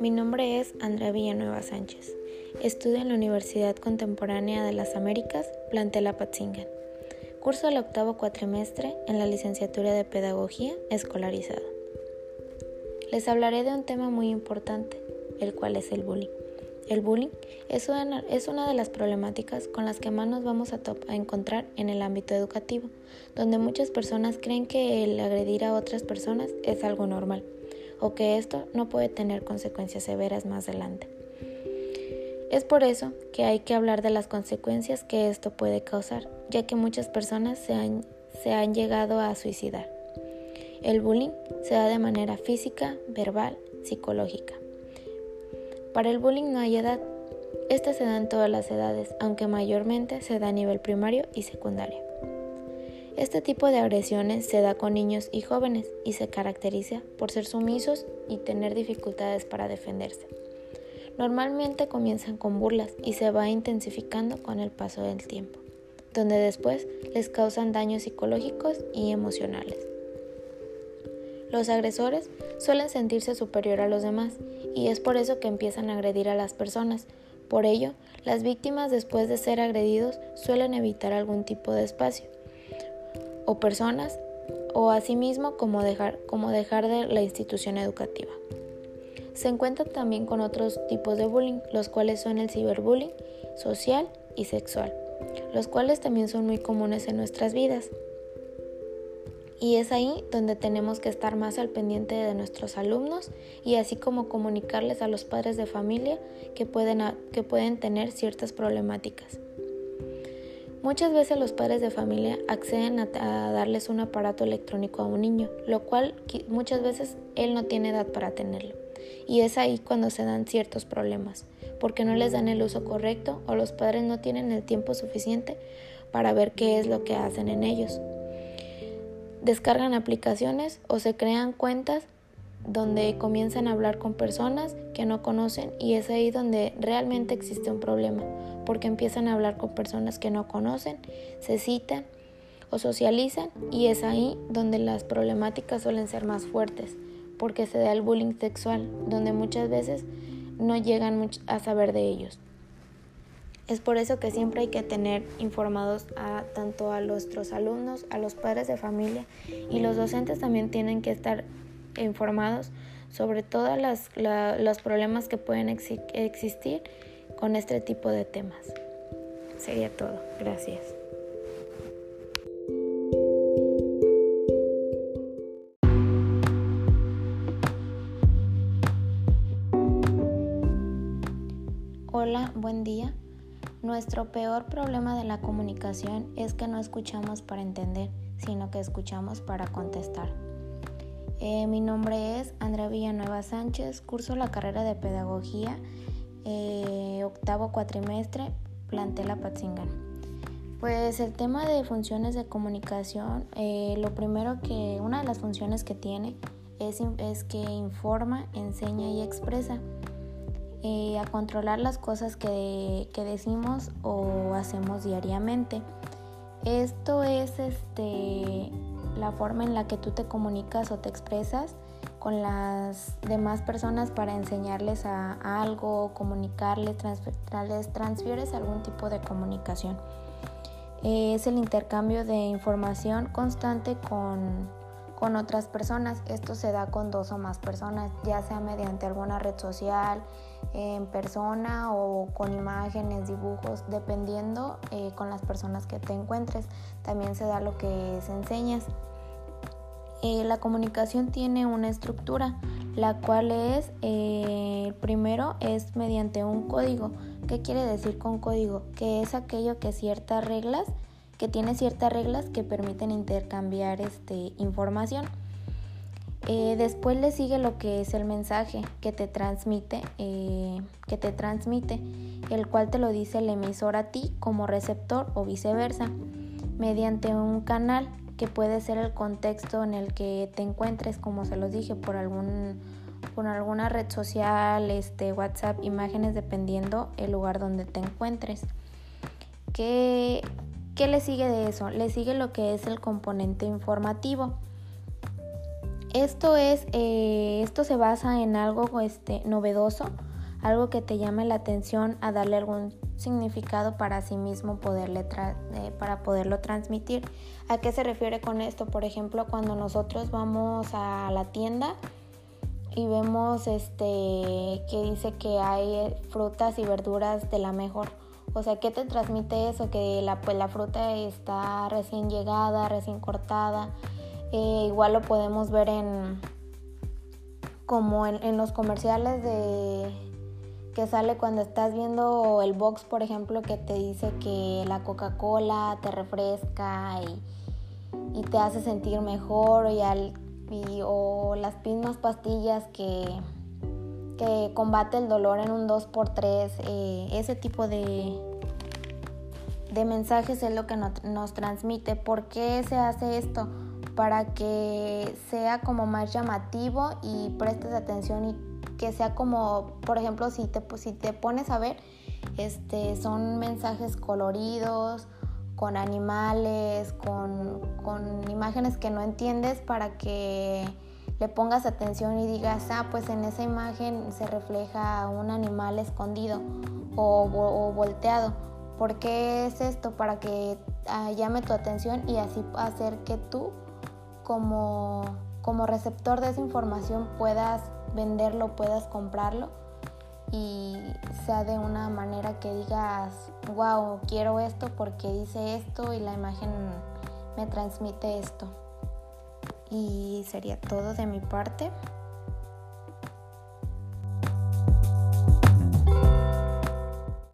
Mi nombre es Andrea Villanueva Sánchez. Estudio en la Universidad Contemporánea de las Américas, Plantela Patzingan. Curso el octavo cuatrimestre en la licenciatura de Pedagogía Escolarizada. Les hablaré de un tema muy importante, el cual es el bullying. El bullying es una, es una de las problemáticas con las que más nos vamos a, encontrar en el ámbito educativo, donde muchas personas creen que el agredir a otras personas es algo normal o que esto no puede tener consecuencias severas más adelante. Es por eso que hay que hablar de las consecuencias que esto puede causar, ya que muchas personas se han, llegado a suicidar. El bullying se da de manera física, verbal, psicológica. Para el bullying no hay edad. Este se da en todas las edades, aunque mayormente se da a nivel primario y secundario. Este tipo de agresiones se da con niños y jóvenes y se caracteriza por ser sumisos y tener dificultades para defenderse. Normalmente comienzan con burlas y se va intensificando con el paso del tiempo, donde después les causan daños psicológicos y emocionales. Los agresores suelen sentirse superior a los demás y es por eso que empiezan a agredir a las personas. Por ello, las víctimas después de ser agredidos suelen evitar algún tipo de espacio o personas o asimismo como dejar, como dejar de la institución educativa. Se encuentra también con otros tipos de bullying, los cuales son el ciberbullying, social y sexual, los cuales también son muy comunes en nuestras vidas. Y es ahí donde tenemos que estar más al pendiente de nuestros alumnos y así como comunicarles a los padres de familia que pueden, que pueden tener ciertas problemáticas. Muchas veces los padres de familia acceden a, darles un aparato electrónico a un niño, lo cual muchas veces él no tiene edad para tenerlo. Y es ahí cuando se dan ciertos problemas, porque no les dan el uso correcto o los padres no tienen el tiempo suficiente para ver qué es lo que hacen en ellos descargan aplicaciones o se crean cuentas donde comienzan a hablar con personas que no conocen y es ahí donde realmente existe un problema, porque empiezan a hablar con personas que no conocen, se citan o socializan y es ahí donde las problemáticas suelen ser más fuertes, porque se da el bullying sexual, donde muchas veces no llegan a saber de ellos. Es por eso que siempre hay que tener informados a tanto a nuestros alumnos, a los padres de familia y los docentes también tienen que estar informados sobre todos los problemas que pueden existir con este tipo de temas. Sería todo. Gracias. Hola, buen día. Nuestro peor problema de la comunicación es que no escuchamos para entender, sino que escuchamos para contestar. Eh, mi nombre es Andrea Villanueva Sánchez, curso la carrera de Pedagogía, eh, octavo cuatrimestre, Plantela Patzingan. Pues el tema de funciones de comunicación, eh, lo primero que, una de las funciones que tiene es, es que informa, enseña y expresa. Eh, a controlar las cosas que, que, decimos o hacemos diariamente. Esto es este, la forma en la que tú te comunicas o te expresas con las demás personas para enseñarles a, algo, comunicarles, les transfieres algún tipo de comunicación. es el intercambio de información constante con, con otras personas. Esto se da con dos o más personas, ya sea mediante alguna red social, en persona o con imágenes, dibujos, dependiendo eh, con las personas que te encuentres. También se da lo que es enseñas. Eh, la comunicación tiene una estructura, la cual es, eh, primero es mediante un código. ¿Qué quiere decir con código? Que es aquello que ciertas reglas, que tiene ciertas reglas que permiten intercambiar este, información. Eh, después le sigue lo que es el mensaje que te transmite, eh, que te transmite, el cual te lo dice el emisor a ti como receptor o viceversa, mediante un canal que puede ser el contexto en el que te encuentres, como se los dije, por algún por alguna red social, este, WhatsApp, imágenes, dependiendo el lugar donde te encuentres. ¿Qué, ¿Qué le sigue de eso? Le sigue lo que es el componente informativo Esto es, eh, esto se basa en algo este, novedoso, algo que te llame la atención a darle algún significado para sí mismo poderle eh, para poderlo transmitir. ¿A qué se refiere con esto? Por ejemplo, cuando nosotros vamos a la tienda y vemos este que dice que hay frutas y verduras de la mejor. O sea, ¿qué te transmite eso? Que la, pues, la fruta está recién llegada, recién cortada, eh, igual lo podemos ver en como en, los comerciales de que sale cuando estás viendo el box, por ejemplo, que te dice que la Coca-Cola te refresca y, te hace sentir mejor y, al, o las mismas pastillas que, que combate el dolor en un 2x3, eh, ese tipo de, de mensajes es lo que nos transmite. ¿Por qué se hace esto? para que sea como más llamativo y prestes atención y que sea como, por ejemplo, si te, si te pones a ver, este, son mensajes coloridos, con animales, con, con imágenes que no entiendes para que le pongas atención y digas, ah, pues en esa imagen se refleja un animal escondido o, volteado. ¿Por qué es esto? Para que ah, llame tu atención y así hacer que tú como, como receptor de esa información puedas venderlo, puedas comprarlo y sea de una manera que digas, wow, quiero esto porque dice esto y la imagen me transmite esto. Y sería todo de mi parte.